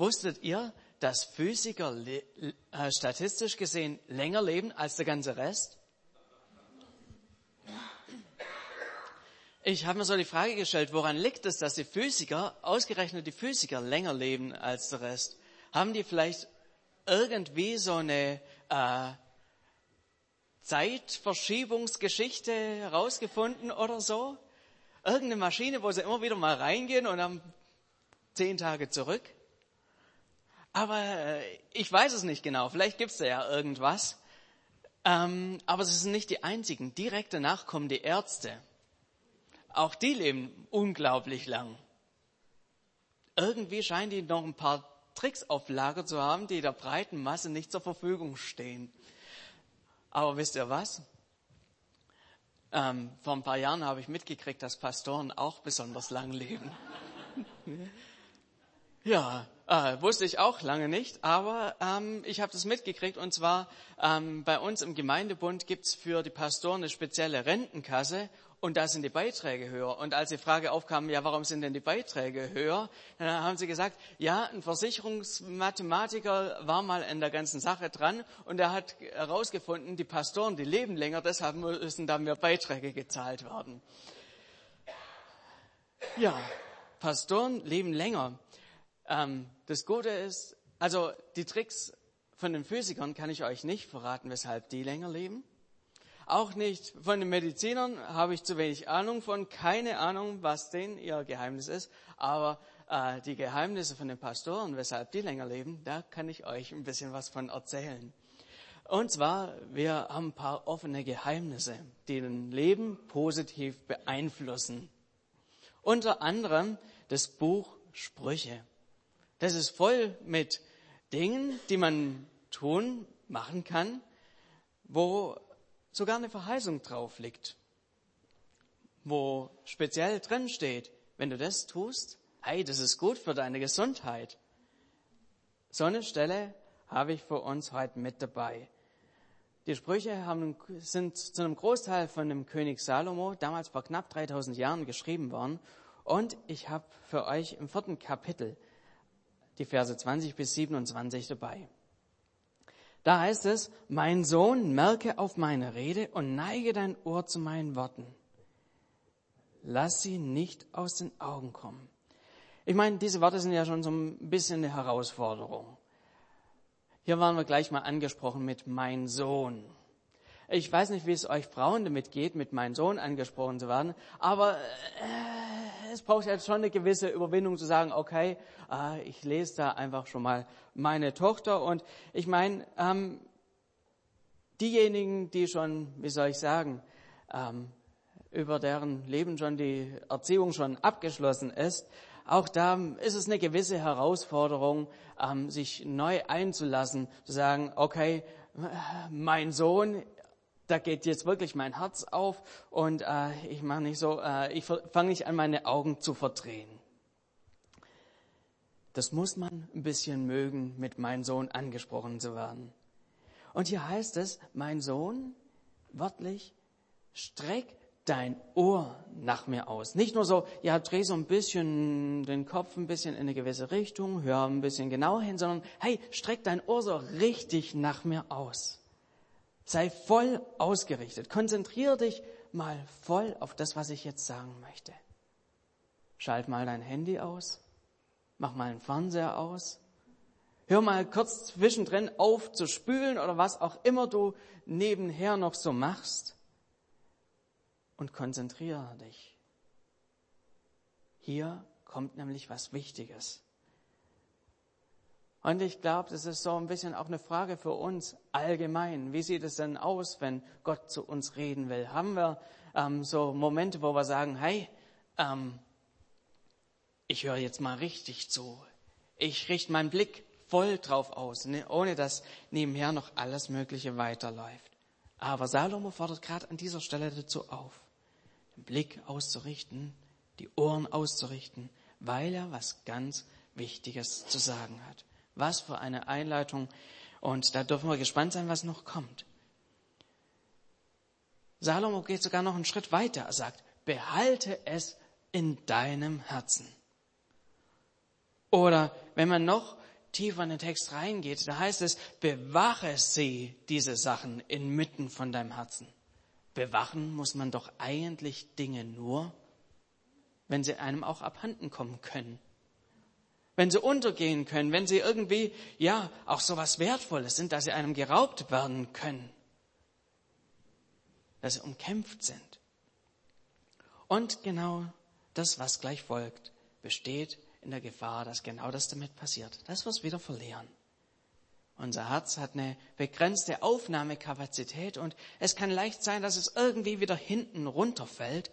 Wusstet ihr, dass Physiker äh, statistisch gesehen länger leben als der ganze Rest? Ich habe mir so die Frage gestellt, woran liegt es, dass die Physiker, ausgerechnet die Physiker, länger leben als der Rest? Haben die vielleicht irgendwie so eine äh, Zeitverschiebungsgeschichte herausgefunden oder so? Irgendeine Maschine, wo sie immer wieder mal reingehen und dann zehn Tage zurück? Aber äh, ich weiß es nicht genau. Vielleicht gibt es da ja irgendwas. Ähm, aber sie sind nicht die einzigen. Direkte Nachkommen, die Ärzte. Auch die leben unglaublich lang. Irgendwie scheinen die noch ein paar Tricks auf Lager zu haben, die der breiten Masse nicht zur Verfügung stehen. Aber wisst ihr was? Ähm, vor ein paar Jahren habe ich mitgekriegt, dass Pastoren auch besonders lang leben. ja, äh, wusste ich auch lange nicht, aber ähm, ich habe das mitgekriegt und zwar ähm, bei uns im Gemeindebund gibt's für die Pastoren eine spezielle Rentenkasse und da sind die Beiträge höher. Und als die Frage aufkam, ja, warum sind denn die Beiträge höher, dann haben sie gesagt, ja, ein Versicherungsmathematiker war mal in der ganzen Sache dran und er hat herausgefunden, die Pastoren, die leben länger, deshalb müssen da mehr Beiträge gezahlt werden. Ja, Pastoren leben länger. Ähm, das Gute ist, also die Tricks von den Physikern kann ich euch nicht verraten, weshalb die länger leben. Auch nicht von den Medizinern habe ich zu wenig Ahnung von, keine Ahnung, was denn ihr Geheimnis ist. Aber äh, die Geheimnisse von den Pastoren, weshalb die länger leben, da kann ich euch ein bisschen was von erzählen. Und zwar, wir haben ein paar offene Geheimnisse, die ein Leben positiv beeinflussen. Unter anderem das Buch Sprüche. Das ist voll mit Dingen, die man tun, machen kann, wo sogar eine Verheißung drauf liegt, wo speziell drin steht, wenn du das tust, hey, das ist gut für deine Gesundheit. So eine Stelle habe ich für uns heute mit dabei. Die Sprüche haben, sind zu einem Großteil von dem König Salomo, damals vor knapp 3000 Jahren, geschrieben worden. Und ich habe für euch im vierten Kapitel die Verse 20 bis 27 dabei. Da heißt es, mein Sohn, merke auf meine Rede und neige dein Ohr zu meinen Worten. Lass sie nicht aus den Augen kommen. Ich meine, diese Worte sind ja schon so ein bisschen eine Herausforderung. Hier waren wir gleich mal angesprochen mit mein Sohn. Ich weiß nicht, wie es euch Frauen damit geht, mit mein Sohn angesprochen zu werden, aber äh, es braucht jetzt schon eine gewisse Überwindung zu sagen, okay, äh, ich lese da einfach schon mal meine Tochter. Und ich meine, ähm, diejenigen, die schon, wie soll ich sagen, ähm, über deren Leben schon die Erziehung schon abgeschlossen ist, auch da ist es eine gewisse Herausforderung, ähm, sich neu einzulassen, zu sagen, okay, mein Sohn, da geht jetzt wirklich mein Herz auf und äh, ich mache nicht so, äh, ich fange nicht an, meine Augen zu verdrehen. Das muss man ein bisschen mögen, mit mein Sohn angesprochen zu werden. Und hier heißt es, mein Sohn, wörtlich, streck dein Ohr nach mir aus. Nicht nur so, ja, dreh so ein bisschen den Kopf ein bisschen in eine gewisse Richtung, hör ein bisschen genauer hin, sondern hey, streck dein Ohr so richtig nach mir aus. Sei voll ausgerichtet. Konzentriere dich mal voll auf das, was ich jetzt sagen möchte. Schalt mal dein Handy aus. Mach mal den Fernseher aus. Hör mal kurz zwischendrin auf zu spülen oder was auch immer du nebenher noch so machst. Und konzentriere dich. Hier kommt nämlich was Wichtiges. Und ich glaube, das ist so ein bisschen auch eine Frage für uns allgemein. Wie sieht es denn aus, wenn Gott zu uns reden will? Haben wir ähm, so Momente, wo wir sagen, hey, ähm, ich höre jetzt mal richtig zu. Ich richte meinen Blick voll drauf aus, ne, ohne dass nebenher noch alles Mögliche weiterläuft. Aber Salomo fordert gerade an dieser Stelle dazu auf, den Blick auszurichten, die Ohren auszurichten, weil er was ganz Wichtiges zu sagen hat. Was für eine Einleitung. Und da dürfen wir gespannt sein, was noch kommt. Salomo geht sogar noch einen Schritt weiter. Er sagt, behalte es in deinem Herzen. Oder wenn man noch tiefer in den Text reingeht, da heißt es, bewache sie, diese Sachen, inmitten von deinem Herzen. Bewachen muss man doch eigentlich Dinge nur, wenn sie einem auch abhanden kommen können. Wenn sie untergehen können, wenn sie irgendwie, ja, auch so was Wertvolles sind, dass sie einem geraubt werden können. Dass sie umkämpft sind. Und genau das, was gleich folgt, besteht in der Gefahr, dass genau das damit passiert, dass wir es wieder verlieren. Unser Herz hat eine begrenzte Aufnahmekapazität und es kann leicht sein, dass es irgendwie wieder hinten runterfällt.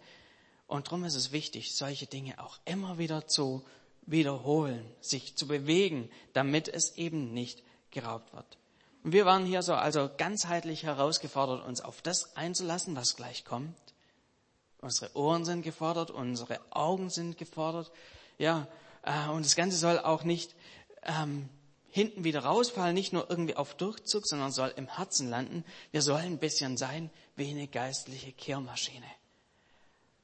Und darum ist es wichtig, solche Dinge auch immer wieder zu wiederholen, sich zu bewegen, damit es eben nicht geraubt wird. Und wir waren hier so also ganzheitlich herausgefordert, uns auf das einzulassen, was gleich kommt. Unsere Ohren sind gefordert, unsere Augen sind gefordert. Ja, äh, und das Ganze soll auch nicht ähm, hinten wieder rausfallen, nicht nur irgendwie auf Durchzug, sondern soll im Herzen landen. Wir sollen ein bisschen sein wie eine geistliche Kehrmaschine.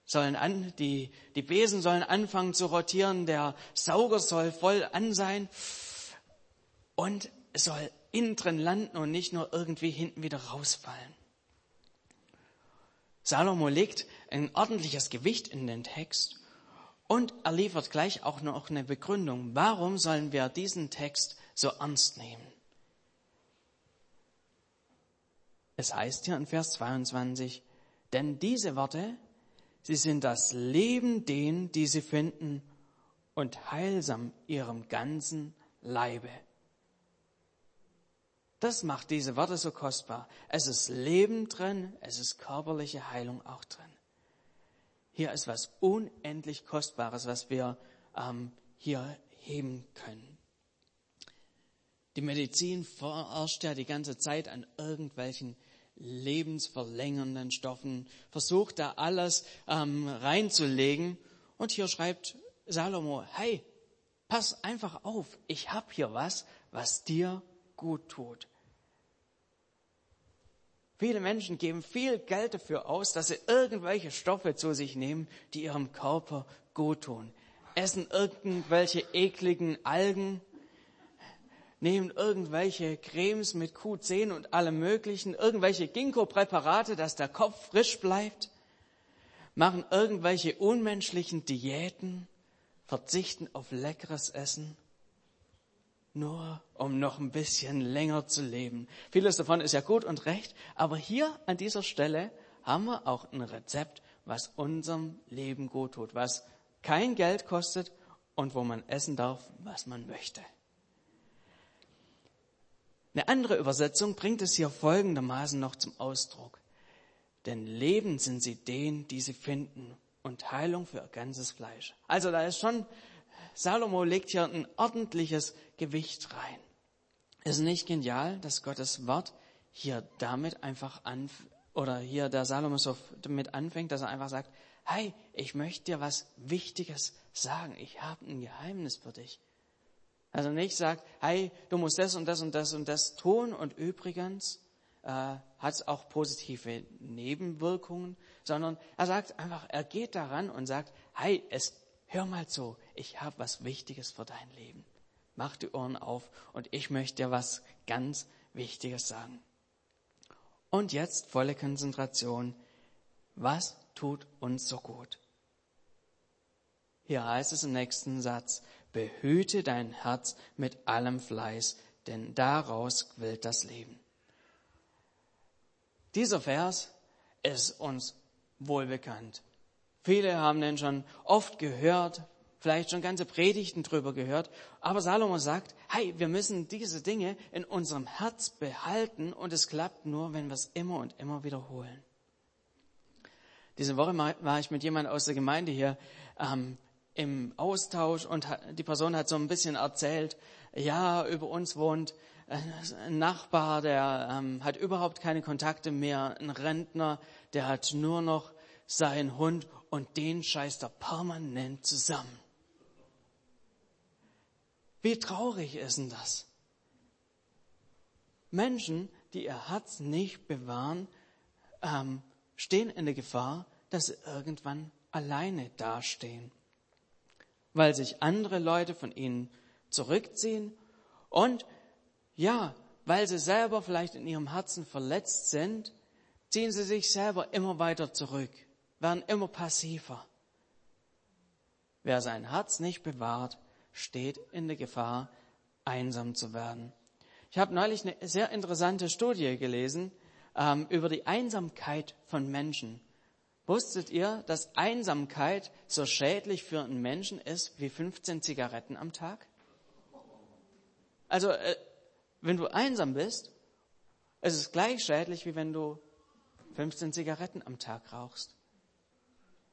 Sollen an, die, die Besen sollen anfangen zu rotieren, der Sauger soll voll an sein und es soll innen drin landen und nicht nur irgendwie hinten wieder rausfallen. Salomo legt ein ordentliches Gewicht in den Text und er liefert gleich auch noch eine Begründung. Warum sollen wir diesen Text so ernst nehmen? Es heißt hier in Vers 22, denn diese Worte, sie sind das Leben denen, die sie finden und heilsam ihrem ganzen Leibe. Das macht diese Worte so kostbar. Es ist Leben drin, es ist körperliche Heilung auch drin. Hier ist was unendlich Kostbares, was wir ähm, hier heben können. Die Medizin forscht ja die ganze Zeit an irgendwelchen lebensverlängernden Stoffen, versucht da alles ähm, reinzulegen. Und hier schreibt Salomo, hey, pass einfach auf, ich habe hier was, was dir gut tut. Viele Menschen geben viel Geld dafür aus, dass sie irgendwelche Stoffe zu sich nehmen, die ihrem Körper gut tun. Essen irgendwelche ekligen Algen, nehmen irgendwelche Cremes mit Q10 und allem möglichen, irgendwelche Ginkgo-Präparate, dass der Kopf frisch bleibt, machen irgendwelche unmenschlichen Diäten, verzichten auf leckeres Essen nur um noch ein bisschen länger zu leben. Vieles davon ist ja gut und recht, aber hier an dieser Stelle haben wir auch ein Rezept, was unserem Leben gut tut, was kein Geld kostet und wo man essen darf, was man möchte. Eine andere Übersetzung bringt es hier folgendermaßen noch zum Ausdruck. Denn Leben sind sie denen, die sie finden und Heilung für ihr ganzes Fleisch. Also da ist schon Salomo legt hier ein ordentliches Gewicht rein. Ist nicht genial, dass Gottes Wort hier damit einfach an, oder hier der Salomo so damit anfängt, dass er einfach sagt, hey, ich möchte dir was Wichtiges sagen. Ich habe ein Geheimnis für dich. Also nicht sagt, hey, du musst das und das und das und das tun und übrigens äh, hat es auch positive Nebenwirkungen, sondern er sagt einfach, er geht daran und sagt, hey, es hör mal zu, ich habe was Wichtiges für dein Leben. Mach die Ohren auf und ich möchte dir was ganz Wichtiges sagen. Und jetzt volle Konzentration. Was tut uns so gut? Hier heißt es im nächsten Satz, behüte dein Herz mit allem Fleiß, denn daraus quillt das Leben. Dieser Vers ist uns wohlbekannt. Viele haben den schon oft gehört, vielleicht schon ganze Predigten drüber gehört. Aber Salomo sagt, hey, wir müssen diese Dinge in unserem Herz behalten und es klappt nur, wenn wir es immer und immer wiederholen. Diese Woche war ich mit jemandem aus der Gemeinde hier ähm, im Austausch und die Person hat so ein bisschen erzählt, ja, über uns wohnt ein Nachbar, der ähm, hat überhaupt keine Kontakte mehr, ein Rentner, der hat nur noch seinen Hund und den scheißt er permanent zusammen. Wie traurig ist denn das? Menschen, die ihr Herz nicht bewahren, ähm, stehen in der Gefahr, dass sie irgendwann alleine dastehen, weil sich andere Leute von ihnen zurückziehen Und ja, weil sie selber vielleicht in ihrem Herzen verletzt sind, ziehen sie sich selber immer weiter zurück, werden immer passiver. Wer sein Herz nicht bewahrt, steht in der Gefahr, einsam zu werden. Ich habe neulich eine sehr interessante Studie gelesen ähm, über die Einsamkeit von Menschen. Wusstet ihr, dass Einsamkeit so schädlich für einen Menschen ist wie 15 Zigaretten am Tag? Also, äh, wenn du einsam bist, ist es gleich schädlich, wie wenn du 15 Zigaretten am Tag rauchst.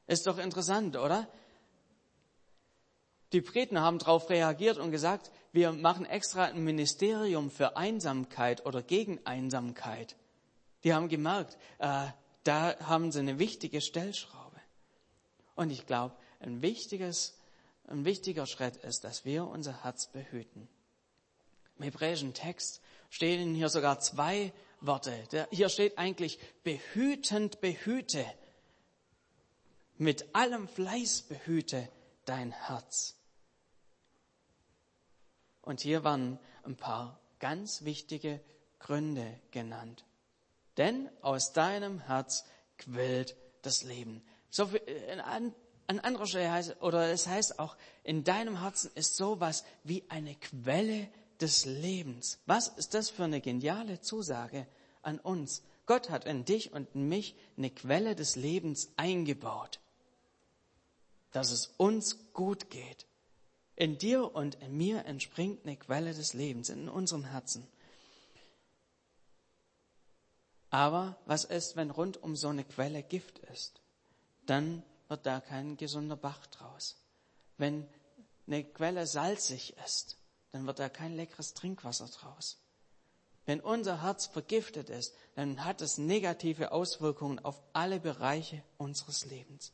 Ist doch interessant, oder? Die Briten haben darauf reagiert und gesagt, wir machen extra ein Ministerium für Einsamkeit oder gegen Einsamkeit. Die haben gemerkt, äh, da haben sie eine wichtige Stellschraube. Und ich glaube, ein, wichtiges, ein wichtiger Schritt ist, dass wir unser Herz behüten. Im hebräischen Text stehen hier sogar zwei Worte. Hier steht eigentlich behütend behüte. Mit allem Fleiß behüte dein Herz. Und hier waren ein paar ganz wichtige Gründe genannt. Denn aus deinem Herz quillt das Leben. So viel, an, an anderer Stelle heißt, oder es heißt auch, in deinem Herzen ist sowas wie eine Quelle des Lebens. Was ist das für eine geniale Zusage an uns? Gott hat in dich und in mich eine Quelle des Lebens eingebaut, dass es uns gut geht. In dir und in mir entspringt eine Quelle des Lebens in unserem Herzen. Aber was ist, wenn rund um so eine Quelle Gift ist? Dann wird da kein gesunder Bach draus. Wenn eine Quelle salzig ist, dann wird da kein leckeres Trinkwasser draus. Wenn unser Herz vergiftet ist, dann hat es negative Auswirkungen auf alle Bereiche unseres Lebens.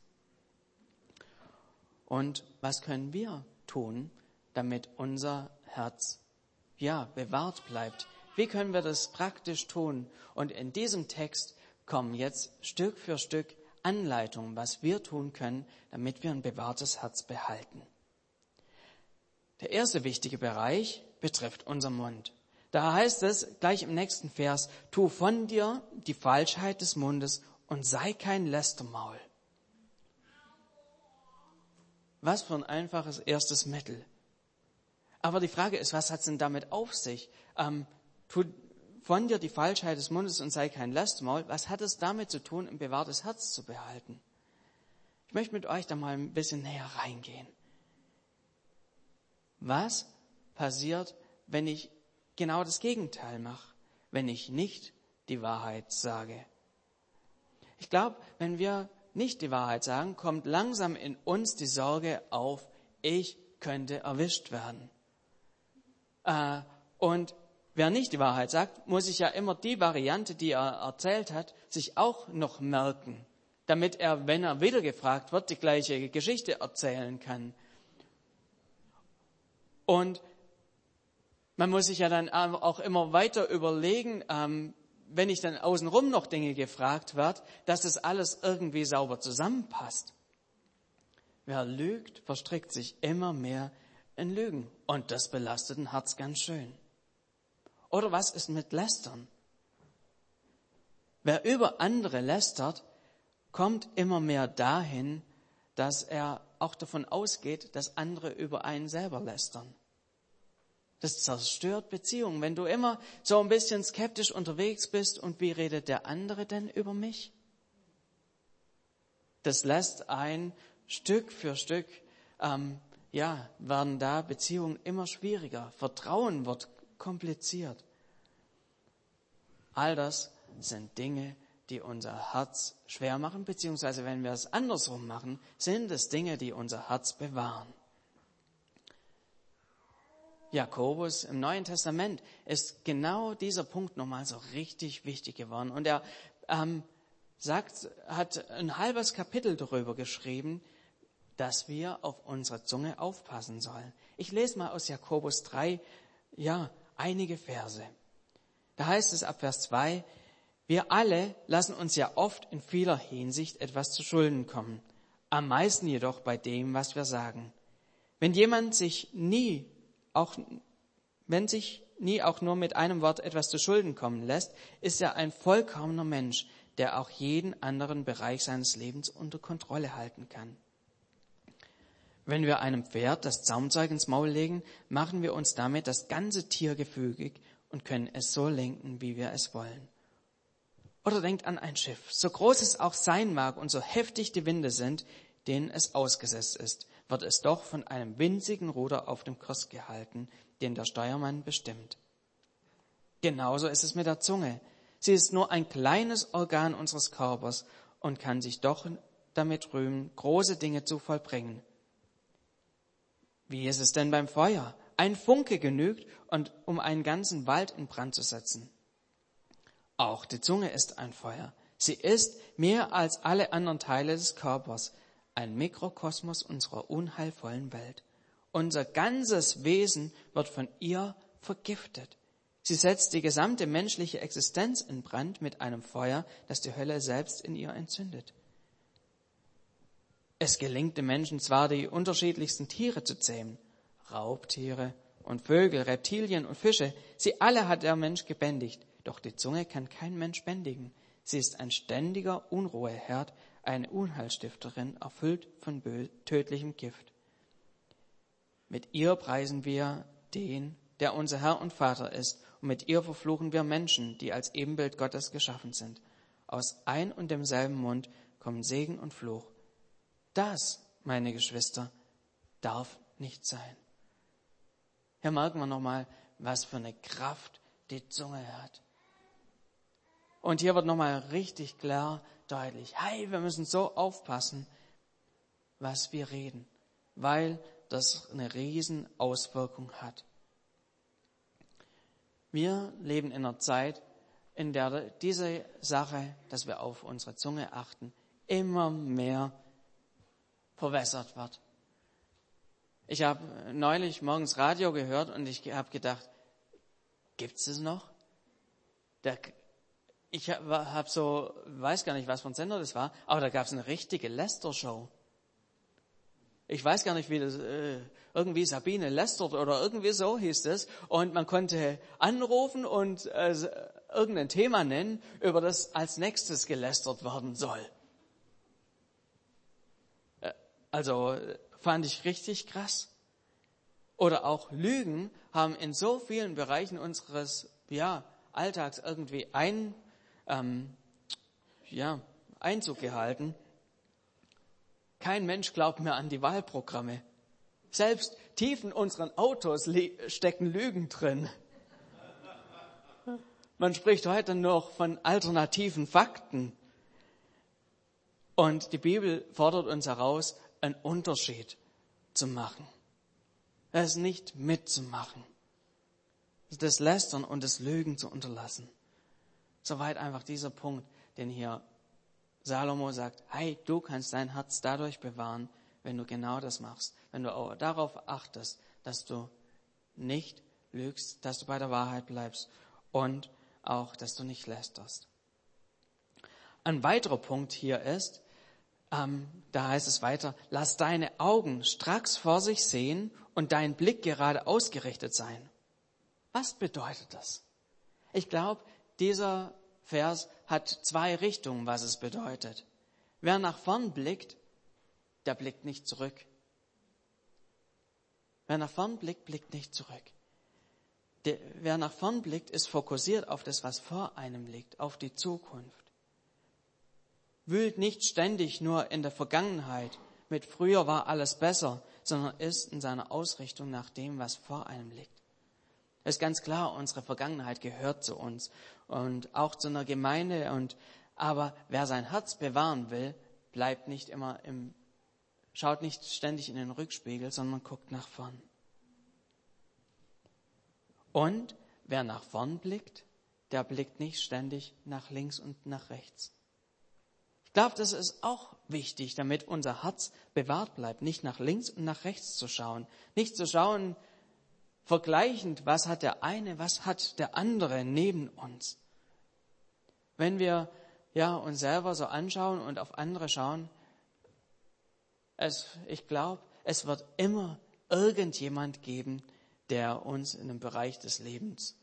Und was können wir tun, damit unser Herz ja bewahrt bleibt? Wie können wir das praktisch tun? Und in diesem Text kommen jetzt Stück für Stück Anleitungen, was wir tun können, damit wir ein bewahrtes Herz behalten. Der erste wichtige Bereich betrifft unser Mund. Da heißt es gleich im nächsten Vers, tu von dir die Falschheit des Mundes und sei kein Lästermaul. Was für ein einfaches erstes Mittel. Aber die Frage ist, was hat es denn damit auf sich? Ähm, tu von dir die Falschheit des Mundes und sei kein Lastmaul. Was hat es damit zu tun, ein bewahrtes Herz zu behalten? Ich möchte mit euch da mal ein bisschen näher reingehen. Was passiert, wenn ich genau das Gegenteil mache, wenn ich nicht die Wahrheit sage? Ich glaube, wenn wir nicht die Wahrheit sagen, kommt langsam in uns die Sorge auf, ich könnte erwischt werden. Äh, und wer nicht die Wahrheit sagt, muss sich ja immer die Variante, die er erzählt hat, sich auch noch merken, damit er, wenn er wieder gefragt wird, die gleiche Geschichte erzählen kann. Und man muss sich ja dann auch immer weiter überlegen, ähm, wenn ich dann außenrum noch Dinge gefragt werde, dass das alles irgendwie sauber zusammenpasst. Wer lügt, verstrickt sich immer mehr in Lügen. Und das belastet ein Herz ganz schön. Oder was ist mit Lästern? Wer über andere lästert, kommt immer mehr dahin, dass er auch davon ausgeht, dass andere über einen selber lästern. Das zerstört Beziehungen. Wenn du immer so ein bisschen skeptisch unterwegs bist und wie redet der andere denn über mich? Das lässt ein Stück für Stück, ähm, ja, werden da Beziehungen immer schwieriger. Vertrauen wird kompliziert. All das sind Dinge, die unser Herz schwer machen, beziehungsweise wenn wir es andersrum machen, sind es Dinge, die unser Herz bewahren. Jakobus im Neuen Testament ist genau dieser Punkt nochmal so richtig wichtig geworden. Und er ähm, sagt, hat ein halbes Kapitel darüber geschrieben, dass wir auf unsere Zunge aufpassen sollen. Ich lese mal aus Jakobus 3, ja, einige Verse. Da heißt es ab Vers 2, wir alle lassen uns ja oft in vieler Hinsicht etwas zu Schulden kommen, am meisten jedoch bei dem, was wir sagen. Wenn jemand sich nie auch wenn sich nie auch nur mit einem Wort etwas zu Schulden kommen lässt, ist er ein vollkommener Mensch, der auch jeden anderen Bereich seines Lebens unter Kontrolle halten kann. Wenn wir einem Pferd das Zaumzeug ins Maul legen, machen wir uns damit das ganze Tier gefügig und können es so lenken, wie wir es wollen. Oder denkt an ein Schiff. So groß es auch sein mag und so heftig die Winde sind, denen es ausgesetzt ist, wird es doch von einem winzigen Ruder auf dem Kurs gehalten, den der Steuermann bestimmt. Genauso ist es mit der Zunge. Sie ist nur ein kleines Organ unseres Körpers und kann sich doch damit rühmen, große Dinge zu vollbringen. Wie ist es denn beim Feuer? Ein Funke genügt, und um einen ganzen Wald in Brand zu setzen. Auch die Zunge ist ein Feuer. Sie ist mehr als alle anderen Teile des Körpers ein Mikrokosmos unserer unheilvollen Welt. Unser ganzes Wesen wird von ihr vergiftet. Sie setzt die gesamte menschliche Existenz in Brand mit einem Feuer, das die Hölle selbst in ihr entzündet. Es gelingt dem Menschen zwar, die unterschiedlichsten Tiere zu zähmen, Raubtiere und Vögel, Reptilien und Fische, sie alle hat der Mensch gebändigt, doch die Zunge kann kein Mensch bändigen. Sie ist ein ständiger Unruheherd, eine Unheilstifterin, erfüllt von tödlichem Gift. Mit ihr preisen wir den, der unser Herr und Vater ist, und mit ihr verfluchen wir Menschen, die als Ebenbild Gottes geschaffen sind. Aus ein und demselben Mund kommen Segen und Fluch. Das, meine Geschwister, darf nicht sein. Hier merken wir nochmal, was für eine Kraft die Zunge hat. Und hier wird nochmal richtig klar deutlich, hey, wir müssen so aufpassen, was wir reden, weil das eine riesen Auswirkung hat. Wir leben in einer Zeit, in der diese Sache, dass wir auf unsere Zunge achten, immer mehr verwässert wird. Ich habe neulich morgens Radio gehört und ich habe gedacht, gibt's es noch? Der ich habe so, weiß gar nicht, was für ein Sender das war, aber da gab es eine richtige Lester-Show. Ich weiß gar nicht, wie das, äh, irgendwie Sabine lästert oder irgendwie so hieß es. Und man konnte anrufen und äh, irgendein Thema nennen, über das als nächstes gelästert werden soll. Also fand ich richtig krass. Oder auch Lügen haben in so vielen Bereichen unseres ja, Alltags irgendwie ein ähm, ja, Einzug gehalten. Kein Mensch glaubt mehr an die Wahlprogramme. Selbst tief in unseren Autos stecken Lügen drin. Man spricht heute noch von alternativen Fakten. Und die Bibel fordert uns heraus, einen Unterschied zu machen. Es nicht mitzumachen. Das Lästern und das Lügen zu unterlassen. Soweit einfach dieser Punkt, den hier Salomo sagt, hey, du kannst dein Herz dadurch bewahren, wenn du genau das machst, wenn du auch darauf achtest, dass du nicht lügst, dass du bei der Wahrheit bleibst und auch, dass du nicht lästerst. Ein weiterer Punkt hier ist, ähm, da heißt es weiter, lass deine Augen stracks vor sich sehen und dein Blick gerade ausgerichtet sein. Was bedeutet das? Ich glaube, dieser Vers hat zwei Richtungen, was es bedeutet. Wer nach vorn blickt, der blickt nicht zurück. Wer nach vorn blickt, blickt nicht zurück. Der, wer nach vorn blickt, ist fokussiert auf das, was vor einem liegt, auf die Zukunft. Wühlt nicht ständig nur in der Vergangenheit, mit früher war alles besser, sondern ist in seiner Ausrichtung nach dem, was vor einem liegt. Es ist ganz klar, unsere Vergangenheit gehört zu uns und auch zu einer Gemeinde. Und, aber wer sein Herz bewahren will, bleibt nicht immer im, schaut nicht ständig in den Rückspiegel, sondern guckt nach vorn. Und wer nach vorn blickt, der blickt nicht ständig nach links und nach rechts. Glaube, das ist auch wichtig, damit unser Herz bewahrt bleibt, nicht nach links und nach rechts zu schauen, nicht zu schauen, vergleichend, was hat der eine, was hat der andere neben uns. Wenn wir ja uns selber so anschauen und auf andere schauen, es, ich glaube, es wird immer irgendjemand geben, der uns in einem Bereich des Lebens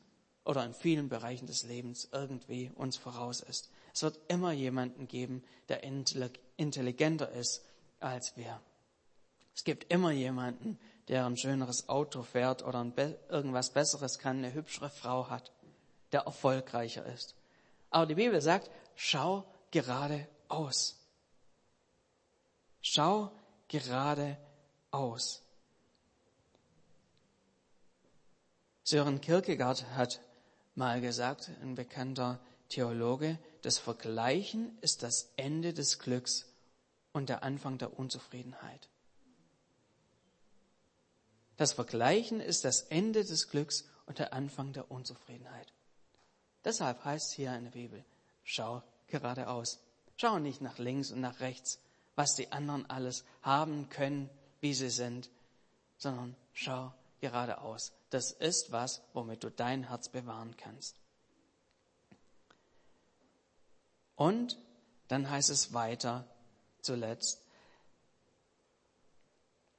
oder in vielen Bereichen des Lebens irgendwie uns voraus ist. Es wird immer jemanden geben, der intelligenter ist als wir. Es gibt immer jemanden, der ein schöneres Auto fährt oder irgendwas Besseres kann, eine hübschere Frau hat, der erfolgreicher ist. Aber die Bibel sagt, schau geradeaus. Schau geradeaus. Sören Kierkegaard hat mal gesagt, ein bekannter Theologe, das Vergleichen ist das Ende des Glücks und der Anfang der Unzufriedenheit. Das Vergleichen ist das Ende des Glücks und der Anfang der Unzufriedenheit. Deshalb heißt es hier in der Bibel, schau geradeaus. Schau nicht nach links und nach rechts, was die anderen alles haben können, wie sie sind, sondern schau geradeaus. Das ist was, womit du dein Herz bewahren kannst. Und dann heißt es weiter zuletzt,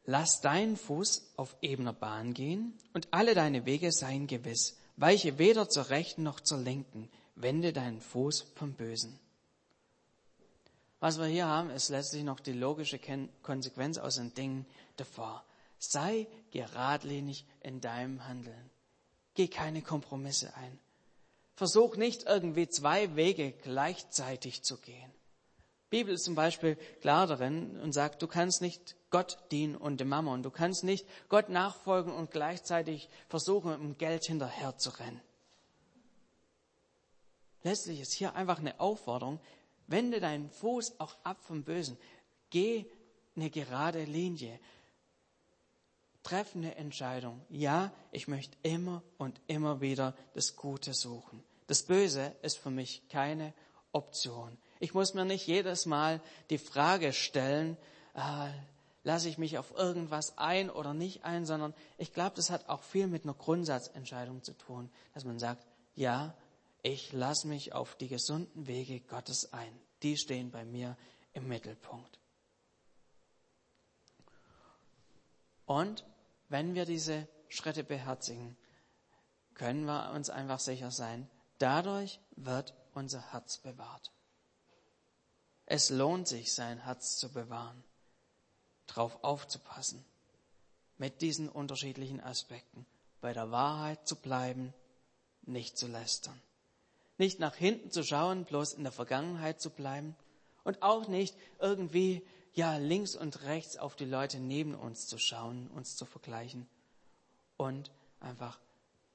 lass deinen Fuß auf ebener Bahn gehen und alle deine Wege seien gewiss, weiche weder zur rechten noch zur linken, wende deinen Fuß vom Bösen. Was wir hier haben, ist letztlich noch die logische Konsequenz aus den Dingen davor. Sei geradlinig in deinem Handeln. Geh keine Kompromisse ein. Versuch nicht irgendwie zwei Wege gleichzeitig zu gehen. Die Bibel ist zum Beispiel klar darin und sagt, du kannst nicht Gott dienen und dem Mammon. Du kannst nicht Gott nachfolgen und gleichzeitig versuchen, um Geld hinterher zu rennen. Letztlich ist hier einfach eine Aufforderung, wende deinen Fuß auch ab vom Bösen. Geh eine gerade Linie treffende Entscheidung. Ja, ich möchte immer und immer wieder das Gute suchen. Das Böse ist für mich keine Option. Ich muss mir nicht jedes Mal die Frage stellen, äh, lasse ich mich auf irgendwas ein oder nicht ein, sondern ich glaube, das hat auch viel mit einer Grundsatzentscheidung zu tun, dass man sagt, ja, ich lasse mich auf die gesunden Wege Gottes ein. Die stehen bei mir im Mittelpunkt. Und wenn wir diese Schritte beherzigen, können wir uns einfach sicher sein, dadurch wird unser Herz bewahrt. Es lohnt sich, sein Herz zu bewahren, darauf aufzupassen, mit diesen unterschiedlichen Aspekten, bei der Wahrheit zu bleiben, nicht zu lästern, nicht nach hinten zu schauen, bloß in der Vergangenheit zu bleiben und auch nicht irgendwie ja, links und rechts auf die Leute neben uns zu schauen, uns zu vergleichen und einfach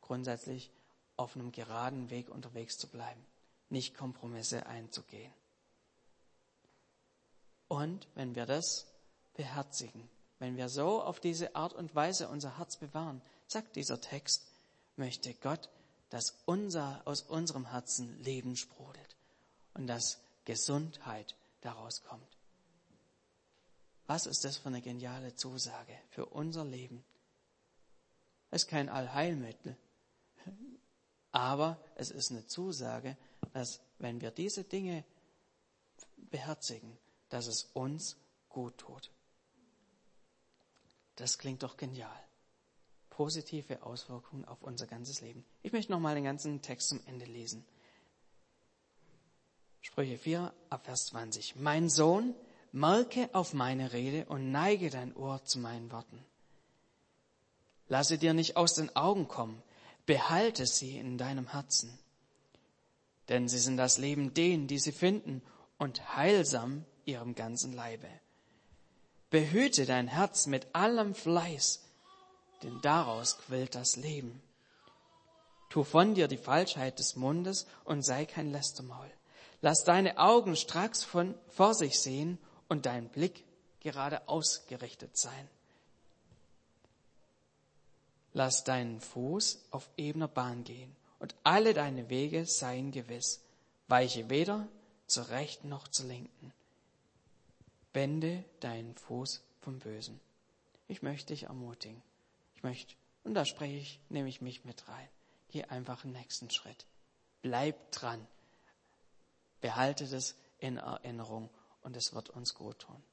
grundsätzlich auf einem geraden Weg unterwegs zu bleiben, nicht Kompromisse einzugehen. Und wenn wir das beherzigen, wenn wir so auf diese Art und Weise unser Herz bewahren, sagt dieser Text, möchte Gott, dass unser, aus unserem Herzen Leben sprudelt und dass Gesundheit daraus kommt. Was ist das für eine geniale Zusage für unser Leben? Es ist kein Allheilmittel, aber es ist eine Zusage, dass wenn wir diese Dinge beherzigen, dass es uns gut tut. Das klingt doch genial. Positive Auswirkungen auf unser ganzes Leben. Ich möchte nochmal den ganzen Text zum Ende lesen. Sprüche 4, Abvers 20. Mein Sohn, Merke auf meine Rede und neige dein Ohr zu meinen Worten. Lasse dir nicht aus den Augen kommen, behalte sie in deinem Herzen. Denn sie sind das Leben denen, die sie finden, und heilsam ihrem ganzen Leibe. Behüte dein Herz mit allem Fleiß, denn daraus quillt das Leben. Tu von dir die Falschheit des Mundes und sei kein Lästermaul. Lass deine Augen stracks von, vor sich sehen und dein Blick gerade ausgerichtet sein. Lass deinen Fuß auf ebener Bahn gehen und alle deine Wege seien gewiss. Weiche weder zur rechten noch zur linken. Wende deinen Fuß vom Bösen. Ich möchte dich ermutigen. Ich möchte, und da spreche ich, nehme ich mich mit rein. Geh einfach den nächsten Schritt. Bleib dran. Behalte das in Erinnerung und es wird uns gut tun.